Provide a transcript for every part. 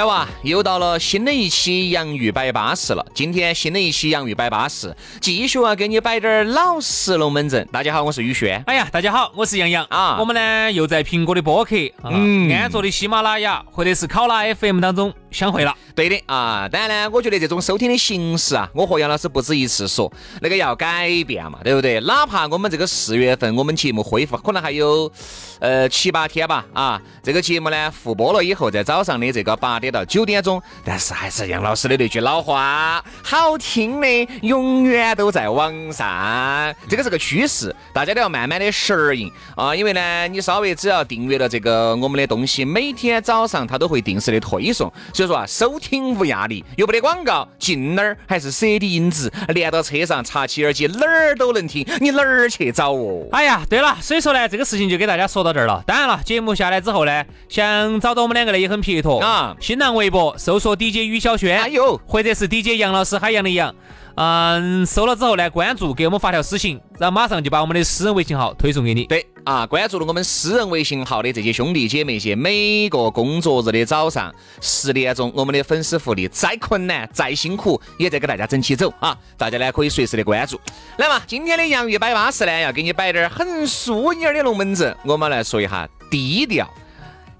来哇，又到了新的一期洋芋摆巴士了。今天新的一期洋芋摆巴士，继续啊给你摆点儿老实龙门阵。大家好，我是宇轩。哎呀，大家好，我是杨洋啊我们呢又在苹果的播客、嗯，安卓的喜马拉雅或者是考拉 FM 当中相会了。对的啊，当然呢，我觉得这种收听的形式啊，我和杨老师不止一次说，那个要改变嘛，对不对？哪怕我们这个四月份我们节目恢复，可能还有呃七八天吧，啊，这个节目呢复播了以后，在早上的这个八点到九点钟，但是还是杨老师的那句老话，好听的永远都在网上，这个是个趋势，大家都要慢慢的适应啊，因为呢，你稍微只要订阅了这个我们的东西，每天早上它都会定时的推送，所以说啊，收听无压力，又不得广告，进哪儿还是 CD 音质，连到车上插起耳机，哪儿都能听，你哪儿去找哦？哎呀，对了，所以说呢，这个事情就给大家说到这儿了。当然了，节目下来之后呢，想找到我们两个呢也很撇脱啊新浪微博搜索 DJ 于小轩，哎呦或者是 DJ 杨老师海洋的杨。嗯，收了之后呢，关注，给我们发条私信，然后马上就把我们的私人微信号推送给你。对啊，关注了我们私人微信号的这些兄弟姐妹些，每个工作日的早上十点钟，我们的粉丝福利再困难再辛苦，也在给大家整起走啊！大家呢可以随时的关注。来嘛，今天的洋芋摆巴士呢，要给你摆点儿很淑女的龙门阵，我们来说一下低调，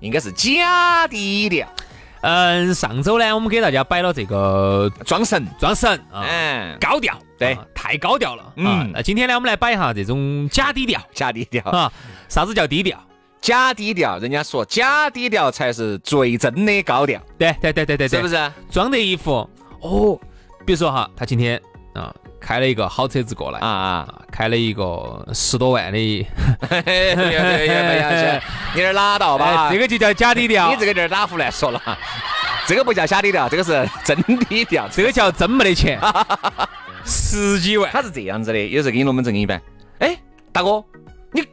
应该是假低调，嗯，上周呢，我们给大家摆了这个装神。装神啊，嗯，高调，对啊太高调了。嗯啊，那今天呢，我们来摆一下这种假低调假低调，啊。啥子叫低调？假低调，人家说假低调才是最真的高调，对对对对对对，是不是？装的一副哦，比如说哈，他今天啊开了一个好车子过来啊啊！啊，开了一个十多万的，你这拉倒吧，哎这个就叫假低调，你这个点儿哪胡乱说了？这个不叫假低调，这个是真低调。这个叫真没得钱，十几万。他是这样子的，有时候给你龙门阵给你摆。哎，大哥，你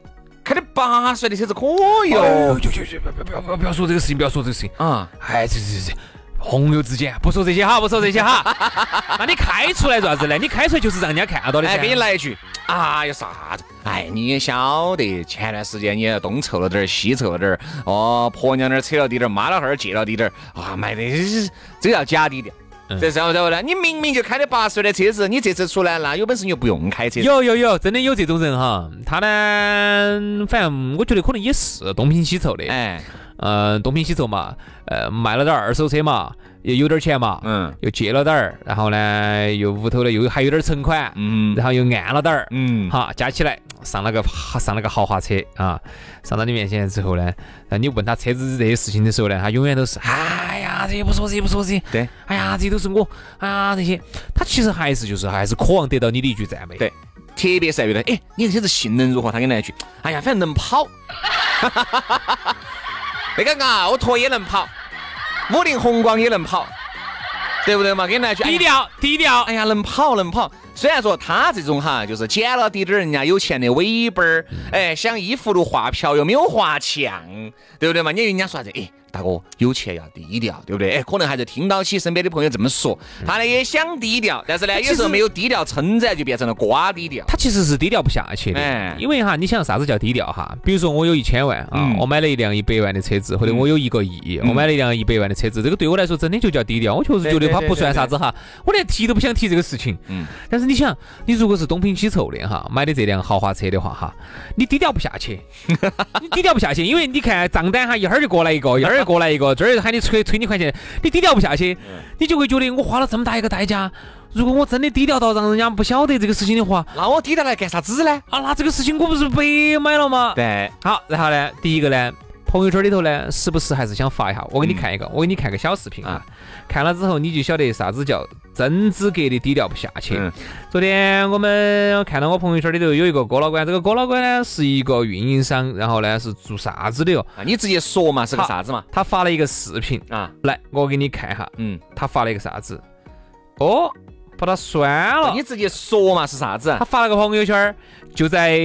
开的八十岁的车子可以哦哦。就就就不要不要不要不要说这个事情，不要说这个事情。啊，哎，这这这，朋友之间不说这些哈，不说这些哈。那你开出来做啥子呢？你开出来就是让人家看到的噻。哎，给你来一句，哎呀啥子？哎，你也晓得，前段时间你也东凑了点儿，西凑了点儿，哦，婆娘那儿扯了滴点儿，妈老汉儿借了滴点儿，啊，买的这叫假低调。嗯这时候然后呢？你明明就开的八十岁的车子，你这次出来那有本事你就不用开车。有有有，真的有这种人哈。他呢，反正我觉得可能也是东拼西凑的。哎，嗯，东拼西凑嘛，呃，卖了点儿二手车嘛，也有点儿钱嘛，嗯。又借了点儿，然后呢，又屋头呢又还有点儿存款，嗯。然后又按了点儿，嗯，好，加起来上了个 上了个豪华车啊，上到你面前之后呢，那你问他车子这些事情的时候呢，他永远都是，哎呀，这些不说这些不说这。些，对，哎呀，这些都是我，哎呀，这些，他其实还是就是还是渴望得到你的一句赞美，对。特别是哎，你这车子性能如何？他给你来一句，哎呀，反正能跑。那个奥拓也能跑，五菱宏光也能跑，对不对嘛？给你来句，低调低调，哎呀，能跑能跑。虽然说他这种哈，就是捡了滴点儿人家有钱的尾巴儿，哎，想依葫芦画瓢又没有画墙，对不对嘛？你人家说啥子？哎，大哥有钱要低调，对不对？哎，可能还是听到起身边的朋友这么说，他呢也想低调，但是呢，有时候没有低调称赞，就变成了瓜低调。他其实是低调不下去的，哎因为哈，你想啥子叫低调哈？比如说我有一千万啊，嗯我买了一辆一百万的车子，或者我有一个亿，我买了一辆一百万的车子，这个对我来说真的就叫低调。我确实觉得它不算啥子哈，我连提都不想提这个事情。嗯但是你想，你如果是东拼西凑的哈，买的这辆豪华车的话哈，你低调不下去，你低调不下去，因为你看账单哈，一会儿就过来一个，一会儿 又过来一个，这儿喊你催催你块钱，你低调不下去，你就会觉得我花了这么大一个代价，如果我真的低调到让人家不晓得这个事情的话，那我低调来干啥子呢？啊，那这个事情我不是白买了吗？对，好，然后呢，第一个呢，朋友圈里头呢，时不时还是想发一下。我给你看一个，我给你看个小视频啊，看了之后你就晓得啥子叫真资格的低调不下去。嗯昨天我们看到我朋友圈里头有一个郭老倌，这个郭老倌呢是一个运营商，然后呢是做啥子的哟？啊，你直接说嘛，是个啥子嘛？他发了一个视频，啊，来，我给你看一下，嗯，他发了一个啥子？哦，把它删了你。直接说嘛，是啥子他？发了个朋友圈儿，就在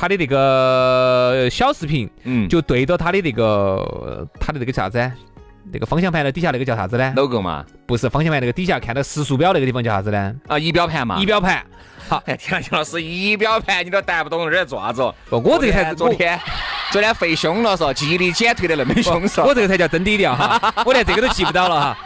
他的那个小视频，嗯，就对着他的那个他的那个啥子？那个方向盘的底下那个叫啥子呢？logo 嘛，不是方向盘那个底下看到时速表那个地方叫啥子呢？啊，仪表盘嘛。仪表盘。好，哎，天老师，仪表盘你都带不懂，这在做啥子哦？不我这个才是昨天昨天废凶了，说记忆力减退的那么凶，说我这个才叫真低调哈，我连这个都记不到了哈。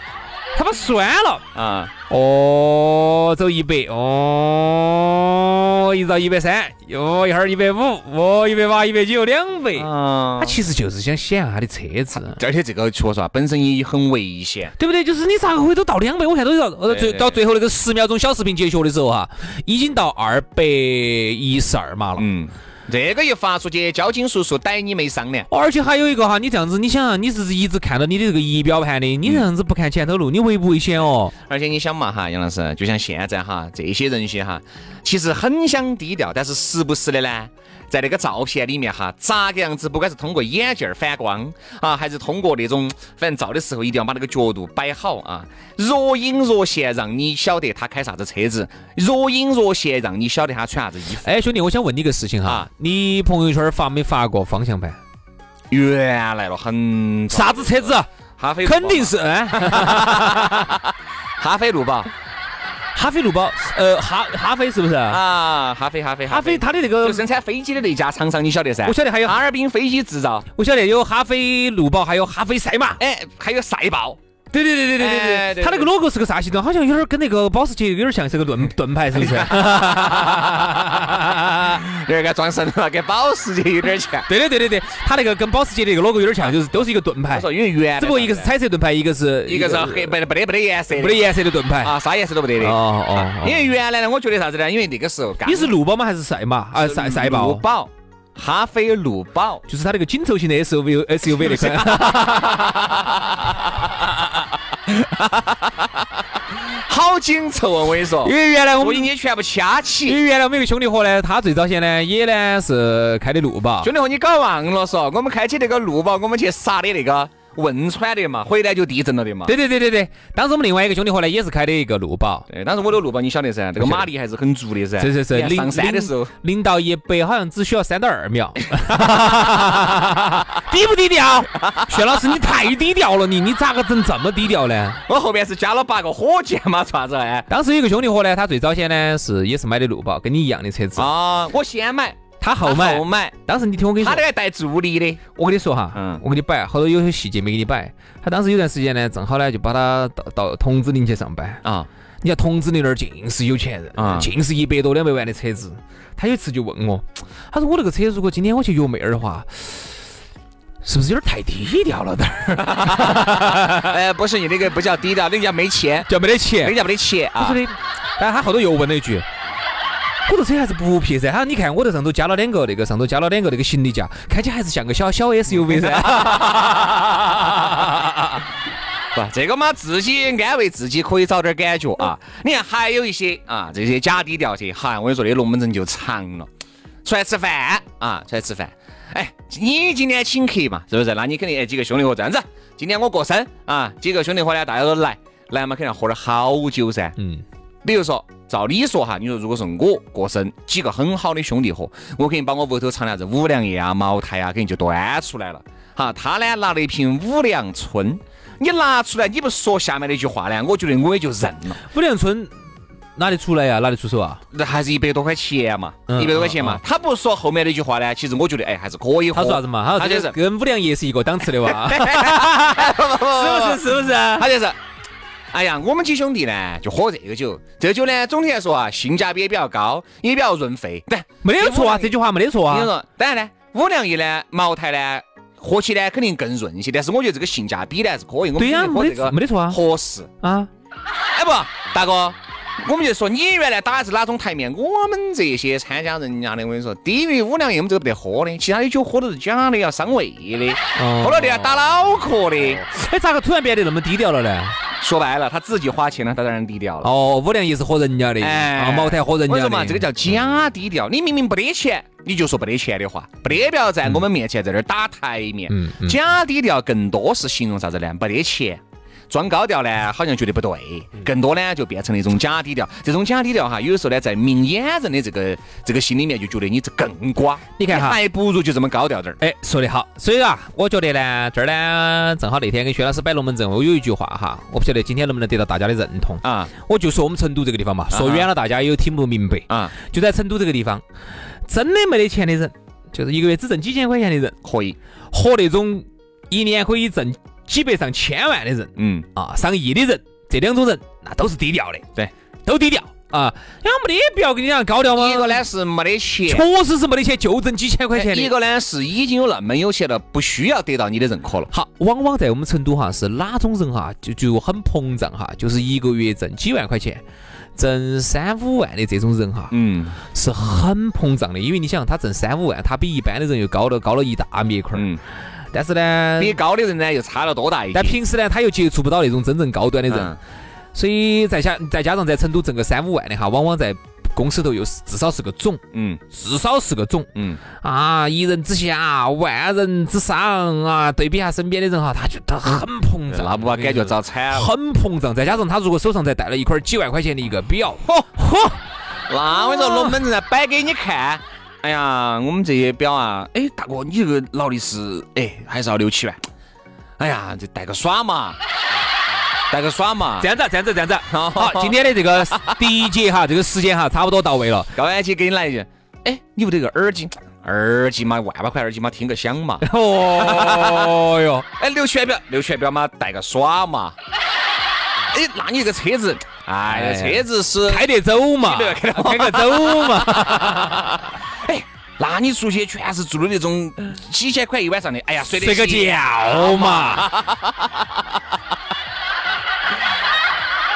他把酸了。啊，哦，走一百，哦，一到一百三，哦，一会儿一百五，哦，一百八，一百九，两百。啊他其实就是想显下他的车子。而且这个确实啊，本身也很危险。对不对？就是你咋个会都到两百？我看都要，呃，最到最后那个十秒钟小视频结束的时候哈，已经到二百一十二码了。嗯，这个一发出去，交警叔叔逮你没商量。而且还有一个哈，你这样子，你想啊，你是一直看到你的这个仪表盘的，你这样子不看前头路，你危不危险哦？而且你想嘛哈，杨老师，就像现在哈，这些人些哈，其实很想低调，但是时不时的呢，在那个照片里面哈，咋个样子，不管是通过眼镜儿反光啊，还是通过那种，反正照的时候一定要把那个角度摆好啊，若隐若现，让你晓得他开啥子车子；若隐若现，让你晓得他穿啥子衣服。哎，兄弟，我想问你个事情哈，啊。你朋友圈发没发过方向盘？原来了，很啥子车子？哈飞路肯定是，嗯哈飞路宝哈飞路宝，呃，哈哈飞是不是？啊，哈飞哈飞哈飞它的那个就，生产飞机的那家厂商，你晓得噻？我晓得还有哈尔滨飞机制造。我晓得有哈飞路宝，还有哈飞赛马。哎，还有赛豹，对对对对对对哎对对，它那个 logo 是个啥形状？好像有点跟那个保时捷有点像，是个盾盾牌，是不是？有点跟装神了，跟保时捷有点像。对对对对对，它那个跟保时捷的那个 logo 有点像，就是都是一个盾牌我，说，因为原只不过一个是彩色盾牌，一个是一个是黑，白的不得不得颜色的，没得颜色的盾牌。啊，啥颜色都不得的。哦哦哦因为原来呢，我觉得啥子呢？因为那个时候你是路宝吗？还是赛马？啊，赛赛路豹，宝，哈飞路宝。就是它那个紧凑型的 SUV SUV 那款。好紧凑啊！我跟你说因，为原来我我们你全部掐起因。为原来我们有个兄弟伙呢，他最早先呢也呢是开的路宝，兄弟伙，你搞忘了嗦，我们开起那个路宝，我们去杀的那个汶川的嘛，回来就地震了的嘛。对对对对对，当时我们另外一个兄弟伙呢也是开的一个路宝，对，当时我的路宝你晓得噻，这个马力还是很足的噻。是是是，上山的时候，零零到一百好像只需要三到二秒，低不低调？薛老师你太低调了，你你咋个整这么低调呢？我后面是加了八个火箭嘛，做啥子哎？当时有一个兄弟伙呢，他最早先呢是也是买的路宝，跟你一样的车子，啊，我先买，他后买后。买，当时你听我跟你说他那，个带助力的。我跟你说哈，嗯我给你摆，好多有些细节没给你摆。他当时有段时间呢，正好呢就把他到到桐梓林去上班。啊，你看桐梓林那儿尽是有钱人，啊尽是一百多两百万的车子。他有一次就问我，他说我那个车如果今天我去约妹儿的话，是不是有点太低调了点儿？哎，不是你那个不叫低调，那个叫没钱，叫没得钱那个。叫没得钱啊他说。的，但他后头又问了一句。我这车还是不撇噻，他说你看我这上头加了两个那个上头加了两个那个行李架，看起来还是像个小小 SUV 噻。不，这个嘛，自己安慰自己可以找点感觉啊。你看，还有一些啊，这些假低调些，哈，我跟你说，那龙门阵就长了。出来吃饭啊，出来吃饭。哎，你今天请客嘛，是不是？那你肯定哎几个兄弟伙这样子，今天我过生啊，几个兄弟伙呢，大家都来，来嘛，肯定要喝点好酒噻。嗯，比如说，照理说哈，你说如果是我过生，几个很好的兄弟伙，我肯定把我屋头藏的啥子五粮液啊、茅台啊，肯定就端出来了。哈，他呢拿了一瓶五粮春，你拿出来，你不说下面那句话呢，我觉得我也就认了。五粮春拿得出来呀、拿得出手啊？那还是一百多块钱嘛，嗯一百多块钱嘛嗯。他不说后面那句话呢，其实我觉得哎还是可以喝。他说啥子嘛？他说他就是跟五粮液是一个档次的哇，是不是？是不是？他就是，哎呀，我们几兄弟呢就喝这个酒，这个酒呢总体来说啊性价比也比较高，也比较润肺。对，没有错啊，这句话没得错啊。你说，当然呢，五粮液呢，茅台呢，喝起呢肯定更润一些，但是我觉得这个性价比呢还是可以，对呀没得肯定喝这个没得错啊合适。啊，哎不，大哥。我们就说你原来打的是哪种台面？我们这些参加人家的，我跟你说，低于五粮液我们这个不得喝的，其他的酒喝都是假的，要伤胃的，哦喝了的要打脑壳的。哎，咋个突然变得那么低调了呢？说白了，他自己花钱了，他当然低调了。哦，五粮液是喝人家的，茅台喝人家的。我说嘛，这个叫假低调。你明明不得钱，你就说不得钱的话，不得不要在我们面前在这儿打台面。嗯嗯假低调更多是形容啥子呢？没得钱。装高调呢，好像觉得不对，更多呢就变成了一种假低调。这种假低调哈，有的时候呢，在明眼人的这个这个心里面就觉得你这更瓜。你看哈还不如就这么高调点儿。哎，说得好，所以啊，我觉得呢，这儿呢，正好那天跟薛老师摆龙门阵，我有一句话哈，我不晓得今天能不能得到大家的认同。啊我就说我们成都这个地方嘛，说远了大家也有听不明白。啊，就在成都这个地方，真的没得钱的人，就是一个月只挣几千块钱的人，可以。和那种一年可以挣几百上千万的人嗯，啊，上亿的人，这两种人那都是低调的，对，都低调啊。那没得必要跟你讲高调吗？一个呢是没得钱，确实是没得钱，就挣几千块钱的。一个呢是已经有那么有钱了，不需要得到你的认可了。好，往往在我们成都哈，是哪种人哈，就就很膨胀哈，就是一个月挣几万块钱，挣三五万的这种人哈，嗯是很膨胀的。因为你想，他挣三五万，他比一般的人又高了高了一大灭块儿。嗯，但是呢，比高的人呢又差了多大一截？但平时呢，他又接触不到那种真正高端的人，嗯所以再加再加上在成都挣个三五万的哈，往往在公司头又是至少是个总，嗯至少是个总嗯，啊，一人之下，万人之上啊。对比下身边的人哈，他觉得很膨胀，那不把感觉遭惨了。很膨胀。再加上他如果手上再带了一块几万块钱的一个表，嚯嚯，那我跟你说，龙门阵呢摆给你看。哎呀，我们这些表啊，哎，大哥，你这个劳力士，哎，还是要六七万。哎呀，这带个耍嘛，带个耍嘛这。样子，这样子，这样子。好，今天的这个 第一节哈，这个时间哈，差不多到位了。高安姐给你来一句，哎，你不得个耳机？耳机嘛，万把块耳机嘛，听个响嘛。哦哟，哎，六七万表，六七万表嘛，带个耍嘛。哎，那你这个车子，哎，车子是开得走嘛，开得走嘛。哎，那你出去全是住的那种几千块一晚上的，哎呀，睡得睡个觉嘛。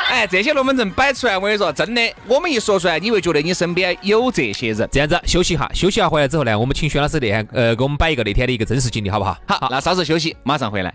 哎，这些龙门阵摆出来，我跟你说，真的，我们一说出来，你会觉得你身边有这些人。这样子休息一下，休息一下回来之后呢，我们请薛老师那天呃给我们摆一个那天的一个真实经历，好不好？好，那稍事休息，马上回来。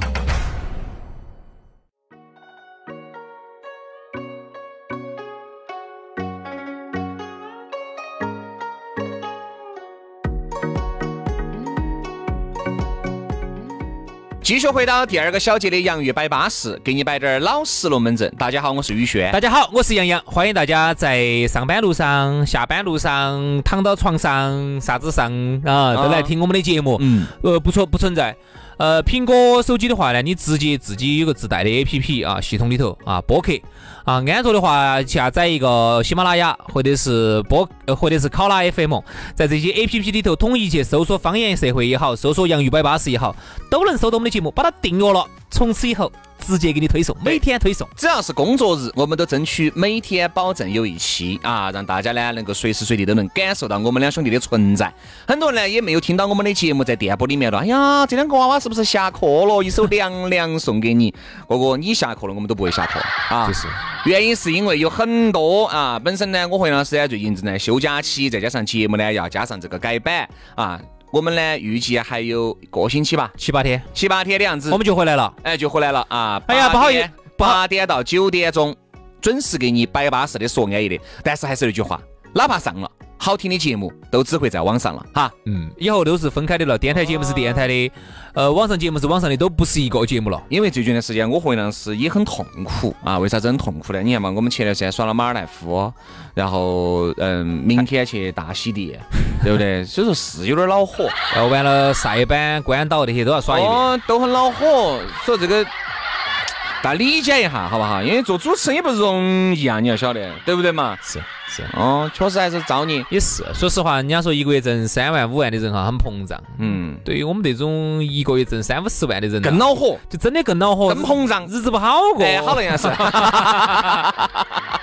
继续回到第二个小节的洋芋摆巴士，给你摆点儿老实龙门阵。大家好，我是宇轩。大家好，我是杨洋，欢迎大家在上班路上、下班路上、躺到床上、啥子上啊，都来听我们的节目。嗯，呃，不错，不存在。呃，苹果手机的话呢，你直接自己有个自带的 APP 啊，系统里头啊，播客啊。安卓的话，下载一个喜马拉雅或者是播，或者是考拉 FM，在这些 APP 里头统一去搜索“方言社会”也好，搜索“洋芋摆巴士”也好，都能搜到我们的节目，把它订阅了，从此以后直接给你推送，每天推送。只要是工作日，我们都争取每天保证有一期啊，让大家呢能够随时随地都能感受到我们两兄弟的存在。很多人呢也没有听到我们的节目在电波里面了。哎呀，这两个娃娃是不是下课了？一首凉凉送给你，哥哥，你下课了，我们都不会下课啊。就是原因是因为有很多啊，本身呢，我和杨老师呢最近正在休假期，再加上节目呢要加上这个改版啊，我们呢预计还有一个星期吧，七八天，七八天的样子，我们就回来了。哎就回来了。啊。哎呀不好意思八点到九点钟准时给你摆巴适的说安逸的，但是还是那句话，哪怕上了好听的节目，都只会在网上了哈。嗯，以后都是分开的了，电台节目是电台的，呃，网上节目是网上的，都不是一个节目了。因为最近的时间，我和杨老师也很痛苦啊。为啥子很痛苦呢？你看嘛，我们前段时间耍了马尔代夫，然后嗯，明天去大溪地，对不对？所以说是有点恼火。呃，完了塞班、关岛那些都要耍一遍。哦，都很恼火，说这个大家理解一下，好不好？因为做主持人也不容易啊，你要晓得，对不对嘛？是是，哦，确实还是造孽。也是。说实话，人家说一个月挣三万、五万的人哈，很膨胀。嗯，对于我们这种一个月挣三五十万的人啊，更恼火，就真的更恼火，更膨胀日子不好过。哎，好了，杨老师。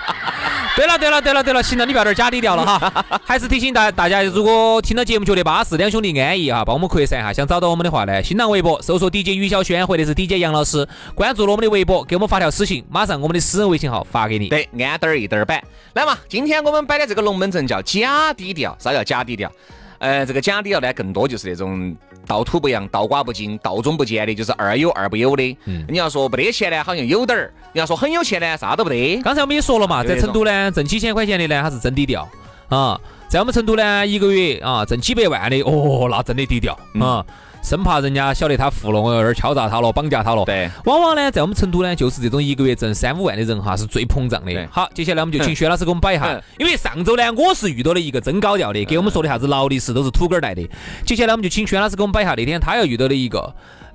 对了对了对了对了，行了，你不要点儿假低调了哈。还是提醒大大家，如果听到节目觉得巴适，两兄弟安逸哈，帮我们扩散哈。想找到我们的话呢，新浪微博搜索 DJ 于小轩或者是 DJ 杨老师，关注了我们的微博，给我们发条私信，马上我们的私人微信号发给你。对，安点儿一点儿板。来嘛，今天我们摆的这个龙门阵叫假低调。啥叫假低调？呃，这个假低调呢，更多就是那种道土不扬、道寡不精、道中不见的，就是二有二不有的。嗯你要说没得钱呢，好像有点儿；你要说很有钱呢，啥都不得。刚才我们也说了嘛，在成都呢，挣几千块钱的呢，他是真低调啊。在我们成都呢，一个月啊挣几百万的，哦，那真的低调啊，生怕人家晓得他富了，我有点敲诈他了，绑架他了。对，往往呢，在我们成都呢，就是这种一个月挣三五万的人哈，是最膨胀的对。好，接下来我们就请薛老师给我们摆一下嗯，因为上周呢，我是遇到了一个真高调的，给我们说的啥子劳力士都是土根儿带的。接下来我们就请薛老师给我们摆一下那天他又遇到了一个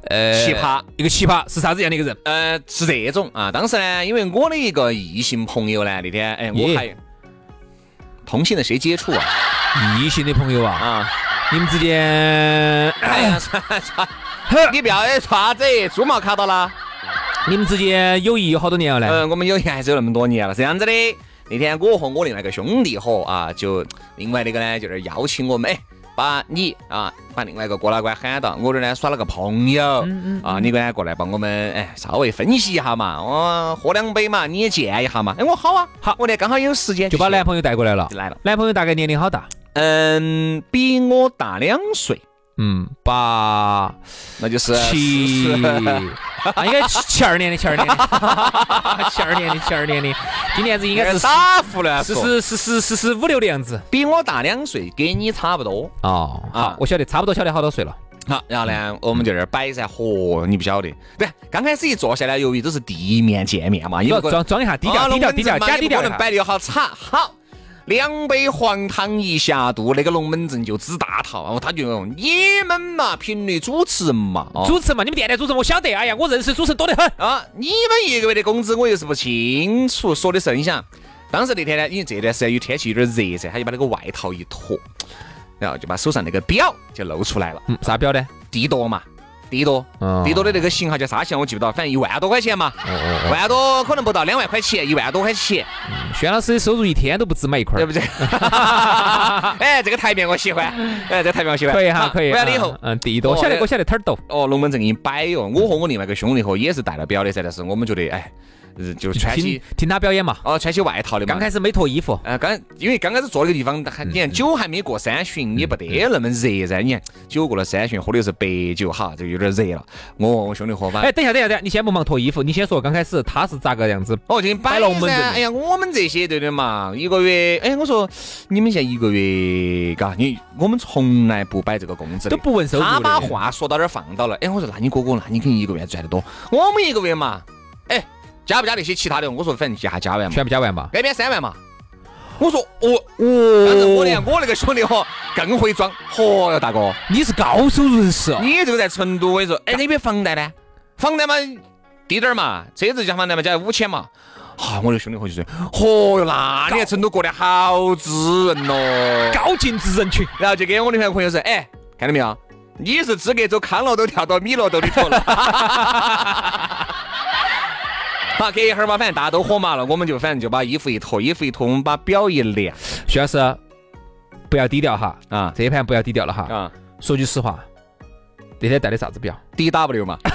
呃奇葩，一个奇葩是啥子样的一个人？呃，是这种啊。当时呢，因为我的一个异性朋友呢，那天哎，我还同性的谁接触啊？异性的朋友啊，啊，你们之间哎呀，你不要哎，啥子？猪毛卡到了。你们之间友谊有好多年了呢？嗯，我们友谊还是有那么多年了，是这样子的。那天我和我另外一个兄弟伙啊，就另外那个呢，就是邀请我们，哎，把你啊，把另外一个郭老倌喊到，我这儿呢耍了个朋友，嗯啊，你呢过来帮我们，哎，稍微分析一下嘛，我喝两杯嘛，你也见一下嘛。哎，我好啊，好，我呢刚好有时间，就把男朋友带过来了。来了。男朋友大概年龄好大？嗯，比我大两岁，嗯，八那就是七是，啊，应该 七七二年的，七二年的，七二年的，七二年的，今年子应该是傻胡乱四说，十四十四十五六的样子。比我大两岁，跟你差不多。哦，好啊，我晓得，差不多晓得好多岁了。好，然后呢，我们就在这儿摆噻，嚯，你不晓得，对，刚开始一坐下来，由于都是第一面见面嘛，因为装装装一下低调，啊低调，低调，假低调不可能摆的好差，好。两杯黄汤一下肚，那个龙门阵就支大套。然后他就说你们嘛，频率主持人嘛，哦主持人嘛，你们电台主持人我晓得，哎呀，我认识主持人多得很。啊，你们一个月的工资我又是不清楚。说的是你想，当时那天呢，因为这段时间有天气有点热噻，他就把那个外套一脱，然后就把手上那个表就露出来了。嗯，啥表呢？帝舵嘛，帝都，嗯帝多的那个型号叫啥型我记不到，反正一万多块钱嘛，哦万多可能不到两万块钱，一万多块钱，轩老师的收入一天都不止买一块儿，对不对？哎，这个台面我喜欢，哎，这个台面我喜欢。可以哈，可以。完了以后嗯，嗯，地多，晓得我晓得摊儿抖。哦，龙门阵给你摆哟。我和我另外一个兄弟伙也是戴了表的噻，但是我们觉得，哎，呃就穿起听他表演嘛。哦，穿起外套的嘛。刚开始没脱衣服，呃，刚因为刚开始坐那个地方，还你看酒还没过三巡，也不得那么热噻。你看酒过了三巡，喝的是白酒，哈，就有点热了。我和我兄弟伙把哎，等一下，等一下，等一下，你先不忙脱衣服，你先说刚开始他是咋个样子？哦，就摆摆龙门阵。哎呀，我们这些对的嘛，一个月，哎，我说你们现在一个月，嘎，你我们从来不摆这个工资都不问收入的他把话说到这儿放到了，哎，我说那你哥哥，那你肯定一个月赚得多。我们一个月嘛，哎，加不加那些其他的？我说反正加加完嘛，全部加完嘛。那边三万嘛。我说哦，哦反正我连我那个兄弟伙更会装。嚯哟，大哥，你是高收入人士哦。你这个在成都，我跟你说，哎，那边房贷呢？房贷嘛低点儿嘛，车子加房贷嘛加五千嘛。哈、我那兄弟伙就说，嚯哟，那你在成都过得好滋润咯。高净值人群，然后就给我那朋友说，哎，看到没有？你是资格走康乐都跳到米乐豆里头了。好，隔一会儿嘛，反正大家都火麻了，我们就反正就把衣服一脱，衣服一脱，我们把表一亮徐老师不要低调哈，啊这一盘不要低调了哈。啊说句实话，那天戴的啥子表？，D W 嘛，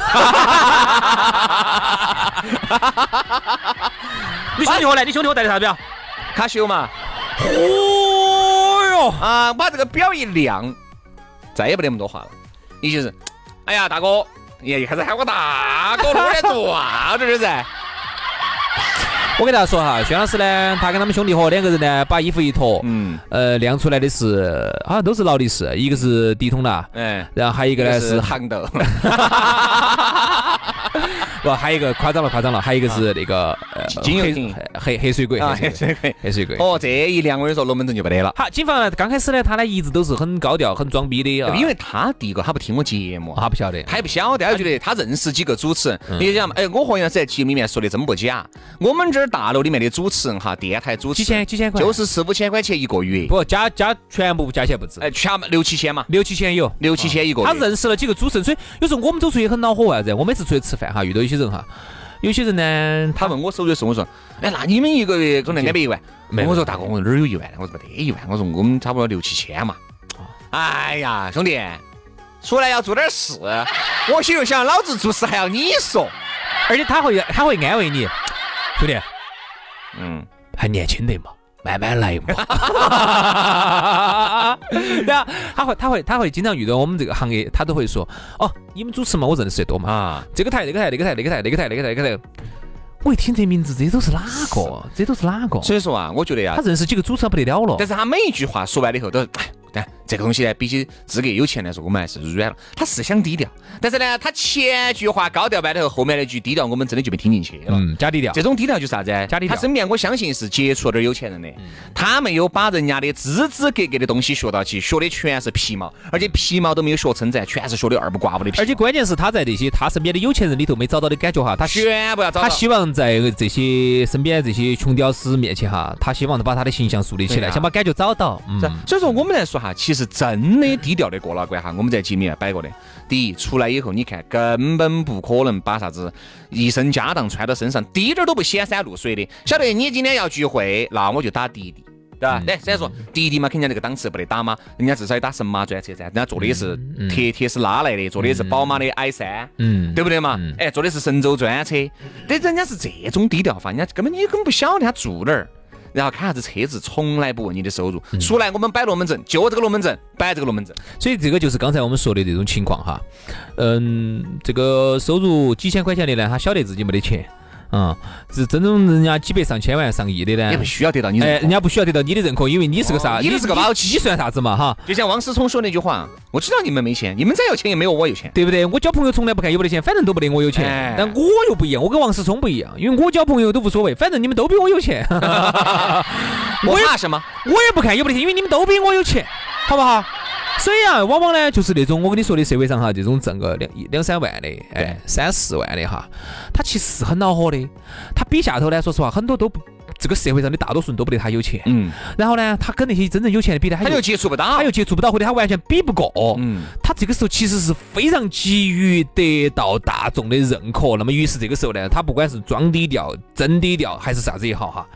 你兄弟伙来，你兄弟伙戴的啥表？卡西欧嘛，哦哟，啊，把这个表一亮，再也不得那么多话了，你就是，哎呀，大哥，你一开始喊我大哥，我在做啥子这是？我给大家说哈，薛老师呢，他跟他们兄弟伙两个人呢，把衣服一脱，嗯，呃，亮出来的是好像都是劳力士，一个是迪通达，哎，然后还有一个呢是是杭豆，不，还有一个夸张了，夸张了，还有一个是那个金油亭黑黑水鬼，啊，黑水鬼，黑水鬼。哦，这一亮我跟你说，龙门阵就没得了。好，警方呢，刚开始呢，他呢一直都是很高调、很装逼的，啊因为他第一个他不听我节目，他不晓得，他也不晓得，他就觉得他认识几个主持人。你讲嘛，哎，我和杨在节目里面说的真不假，我们这儿大楼里面的主持人哈，电台主持几千几千块，就是四五千块钱一个月，不加加全部加起来不止，哎，全六七千嘛，六七千有。六七千一个他。认识了几个主持人，所以有时候我们走出去很恼火，为啥子？我每次出去吃饭哈，遇到一些人哈，有些人呢，他问我收入是，我说，哎，那你们一个月可能安排一万？没我说大哥，我哪儿有一万？我说没得一万，我说我们差不多六七千嘛。哎呀，兄弟，出来要做点事，我心里想，老子做事还要你说，而且他会他会安慰你，兄弟嗯。还年轻的嘛，慢慢来嘛。然后他会他会他会经常遇到我们这个行业，他都会说，哦，你们主持嘛，我认识的多嘛，啊，这个台那个台那个台那个台那个台那个台那个台。我一听这名字，这都是哪个？这都是哪个？所以说啊，我觉得呀他，认识几个主持人不得了了。但是他每一句话说完了以后都是，哎，但这个东西呢，比起资格有钱来说，我们还是软了。他是想低调，但是呢，他前句话高调完了以后，后面那句低调，我们真的就没听进去了。嗯，假低调这。种低调就是啥子？假低调他身边我相信是接触了点有钱人的，他没有把人家的支支格格的东西学到起，学的全是皮毛，而且皮毛都没有学称赞，全是学的二不挂五的皮毛。而且关键是他在这些他身边的有钱人里头没找到的感觉哈，他全部要找到他希望在这些身边这些穷屌丝面前哈，他希望把他的形象树立起来，想把感觉找到。嗯，所以说我们来说哈，其实真的低调的过了关哈，我们在节目里面摆过的。第一，出来以后你看根本不可能把啥子一身家当穿到身上，滴点儿都不显山露水的。晓得你今天要聚会，那我就打滴滴。对吧？哎，虽然说滴滴嘛，肯定那个档次不得打嘛，人家至少也打神马专车噻，人家坐的也是特特是拉来的，坐的也是宝马的 i 三，嗯对不对嘛？哎，坐的是神州专车，但人家是这种低调法，人家根本你根本不晓得他住哪儿，然后开啥子车子，从来不问你的收入。出来我们摆龙门阵，就这个龙门阵，摆这个龙门阵。所以这个就是刚才我们说的这种情况哈。嗯，这个收入几千块钱的呢，他晓得自己没得钱。嗯，是真正人家几百上千万上亿的呢也不，需要得到你哎，人家不需要得到你的认可，因为你是个啥？哦你是个老鸡你算啥子嘛哈？就像王思聪说那句话，我知道你们没钱，你们再有钱也没有我有钱。对不对？我交朋友从来不看有没得钱，反正都不得我有钱。哎但我又不一样，我跟王思聪不一样，因为我交朋友都无所谓，反正你们都比我有钱，我怕什么？我也不看有没得钱，因为你们都比我有钱，好不好？所以啊，往往呢，就是那种我跟你说的社会上哈，这种挣个两两三万的，哎，三四万的哈，他其实是很恼火的。他比下头呢，说实话，很多都不这个社会上的大多数人都不得他有钱，嗯，然后呢，他跟那些真正有钱的比呢，他他又接触不到，他又接触不到，或者他完全比不过。嗯，他这个时候其实是非常急于得到大众的认可，那么于是这个时候呢，他不管是装低调、真低调还是啥子也好哈，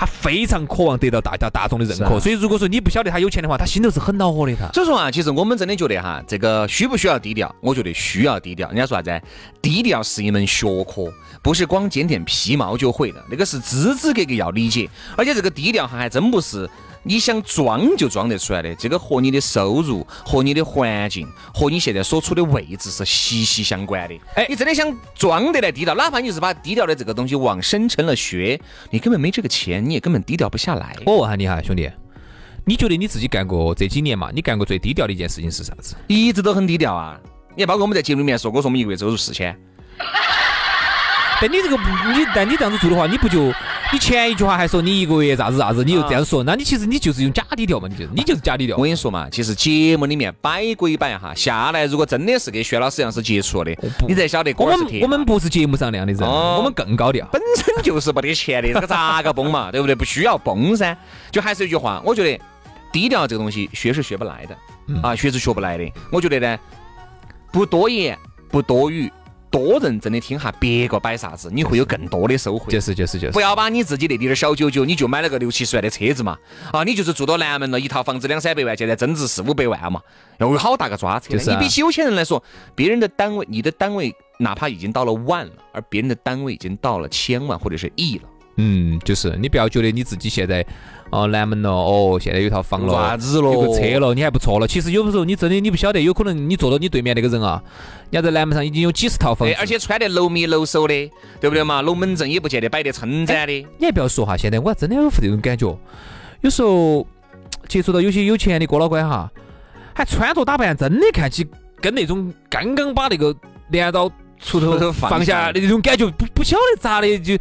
他非常渴望得到大家大众的认可。啊所以如果说你不晓得他有钱的话，他心头是很恼火的。他所以说啊，其实我们真的觉得哈，这个需不需要低调？我觉得需要低调。人家说啥子？低调是一门学科，不是光捡点皮毛就会的，那个是支支格格要理解。而且这个低调哈，还真不是你想装就装得出来的，这个和你的收入、和你的环境、和你现在所处的位置是息息相关的。哎你真的想装得来低调，哪怕你是把低调的这个东西往深沉了学，你根本没这个钱，你也根本低调不下来。我问下你哈，兄弟，你觉得你自己干过这几年嘛？你干过最低调的一件事情是啥子？一直都很低调啊。你看，包括我们在节目里面说我，说我们一个月收入四千，但你这个不，你但你这样子做的话，你不就你前一句话还说你一个月咋子咋子，你又这样说，那你其实你就是用假低调嘛？你就是你就是假低调我。跟你说嘛，其实节目里面摆归摆哈，下来如果真的是跟薛老师一样是接触了的，你才晓得我们我们不是节目上那样的人，哦我们更高调。本身就是没得钱的，这个咋个崩嘛，对不对？不需要崩噻。就还是一句话，我觉得低调这个东西学是学不来的，啊，学是学不来的。我觉得呢，不多言，不多语，多认真的听哈别个摆啥子，你会有更多的收获。就是就是就是不。要把你自己那点儿小九九，你就买了个六七十万的车子嘛，啊，你就是住到南门了，一套房子两三百万，现在增值四五百万嘛，要有好大个抓车。就是啊你比起有钱人来说，别人的单位，你的单位哪怕已经到了万了，而别人的单位已经到了千万或者是亿了，嗯，就是你不要觉得你自己现在哦南门了，哦现在有套房了啥了，子了有个车了，你还不错了。其实有的时候你真的你不晓得，有可能你坐到你对面那个人啊，人家在南门上已经有几十套房而且穿得楼密楼首的，对不对嘛？龙门阵也不见得摆得称展的。你还不要说哈，现在我还真的有这种感觉，有时候接触到有些有钱的哥老倌哈，还穿着打扮真的看起跟那种刚刚把那个镰刀锄头锄头放下的那种感觉，不不晓得咋的就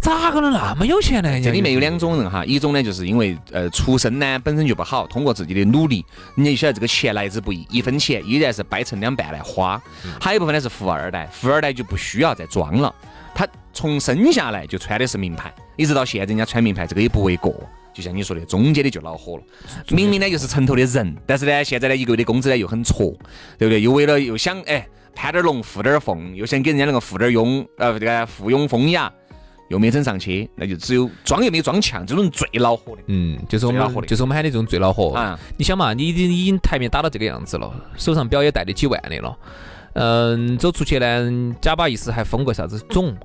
咋个能那么有钱呢？这里面有两种人哈，一种呢就是因为呃出身呢本身就不好，通过自己的努力，人家就晓得这个钱来之不易，一分钱依然是掰成两半来花。还有一部分呢是富二代，富二代就不需要再装了，他从生下来就穿的是名牌，一直到现在人家穿名牌这个也不为过。就像你说的，中间的就恼火了。明明呢就是城头的人，但是呢现在呢一个月的工资呢又很挫，对不对？又为了又想哎攀点儿龙附点儿凤，又想给人家那个附点儿庸，呃这个附庸风雅。又没整上去，那就只有装又没装强，这种人最恼火的。嗯，就是我们就是我们喊的这种最恼火啊你想嘛，你已经已经台面打到这个样子了，手上表也带得几万的了，嗯，走出去呢，假把意思还封个啥子总。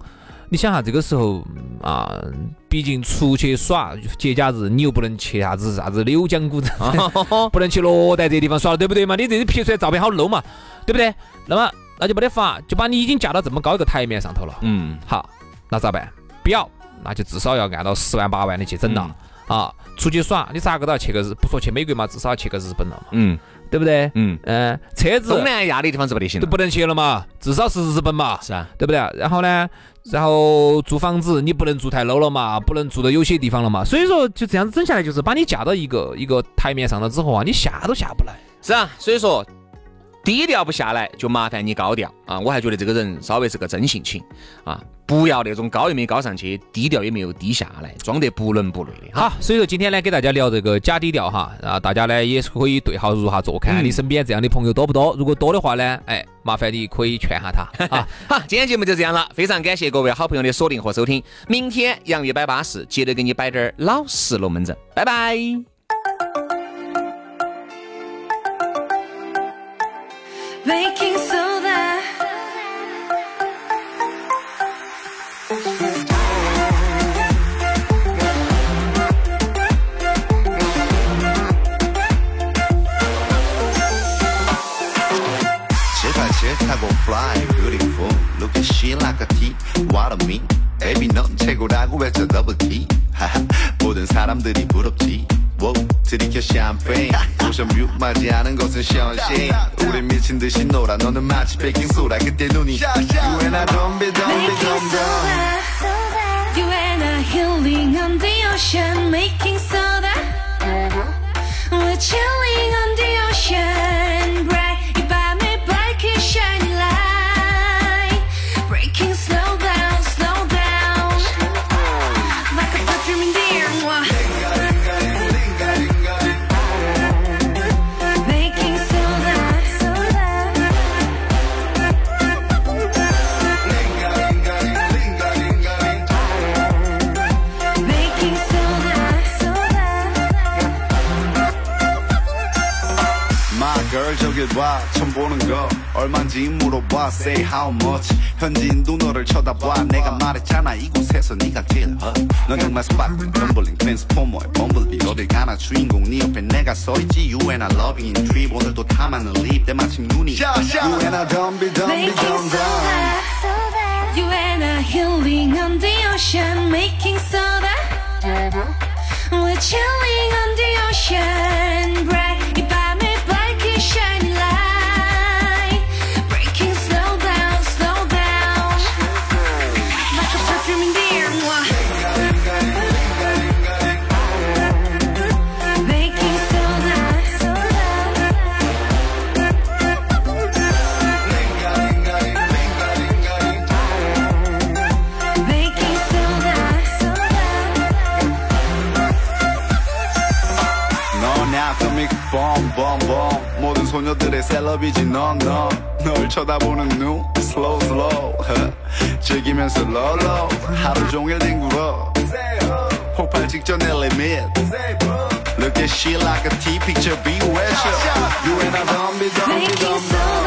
你想哈这个时候啊，毕竟出去耍节假日，你又不能去啥子啥子柳江古镇，不能去罗带这些地方耍了，对不对嘛？你这些拍出来照片好 low 嘛，对不对？那么那就没得法，就把你已经架到这么高一个台面上头了。嗯，好，那咋办？不要，那就至少要按到十万八万的去整了、啊！出去耍，你咋个都要去个日，不说去美国嘛，至少要去个日本了嘛，嗯对不对？嗯，嗯、车子东南亚的地方是不得行了。都不能去了嘛，至少是日本嘛，是啊，对不对？然后呢，然后租房子你不能住太 low 了嘛，不能住到有些地方了嘛，所以说就这样子整下来，就是把你架到一个一个台面上了之后啊，你下都下不来。是啊，所以说低调不下来，就麻烦你高调啊！我还觉得这个人稍微是个真性情啊，不要那种高也没高上去，低调也没有低下来，装得不伦不类的。哈，好，所以说今天呢，给大家聊这个假低调哈，啊，大家呢也是可以对号入下座，看看你身边这样的朋友多不多。如果多的话呢，哎，麻烦你可以劝下他 啊。好，今天节目就这样了，非常感谢各位好朋友的锁定和收听。明天洋芋摆巴士，接着给你摆点儿老实龙门阵，拜拜。What a me Baby 넌 최고라고 외쳐 double T 하하, 모든 사람들이 부럽지 wow, 들이켜 샴페인 오션뷰 맞이하는 곳은 션쉐인 우린 미친 듯이 놀아 너는 마치 베이킹소다 그때 눈이 You and I don't be don't be don't soda. You and I healing on the ocean. Making soda. We're chilling on the ocean. Girl 저길 봐 처음 보는 거 얼마인지 물어봐 say how much 현지인도 너를 쳐다봐 내가 말했잖아 이곳에서 네가 제일 hot 넌 정말 스파크 덤블링 트랜스포머의 범블비 어딜 가나 주인공 네 옆에 내가 서있지 You and I loving in trip 오늘도 탐하는 립 때마침 눈이 You and I don't be don't be Making don't so don't you and I healing on the ocean, making so that we're chilling on the ocean, bright 소녀들의 셀럽이지 넌넌널 쳐다보는 눈 slow slow 즐기면서 low 하루 종일 뒹굴어 폭발 직전의 limit Look at shit like a T picture be with you You and I don't be don't be Making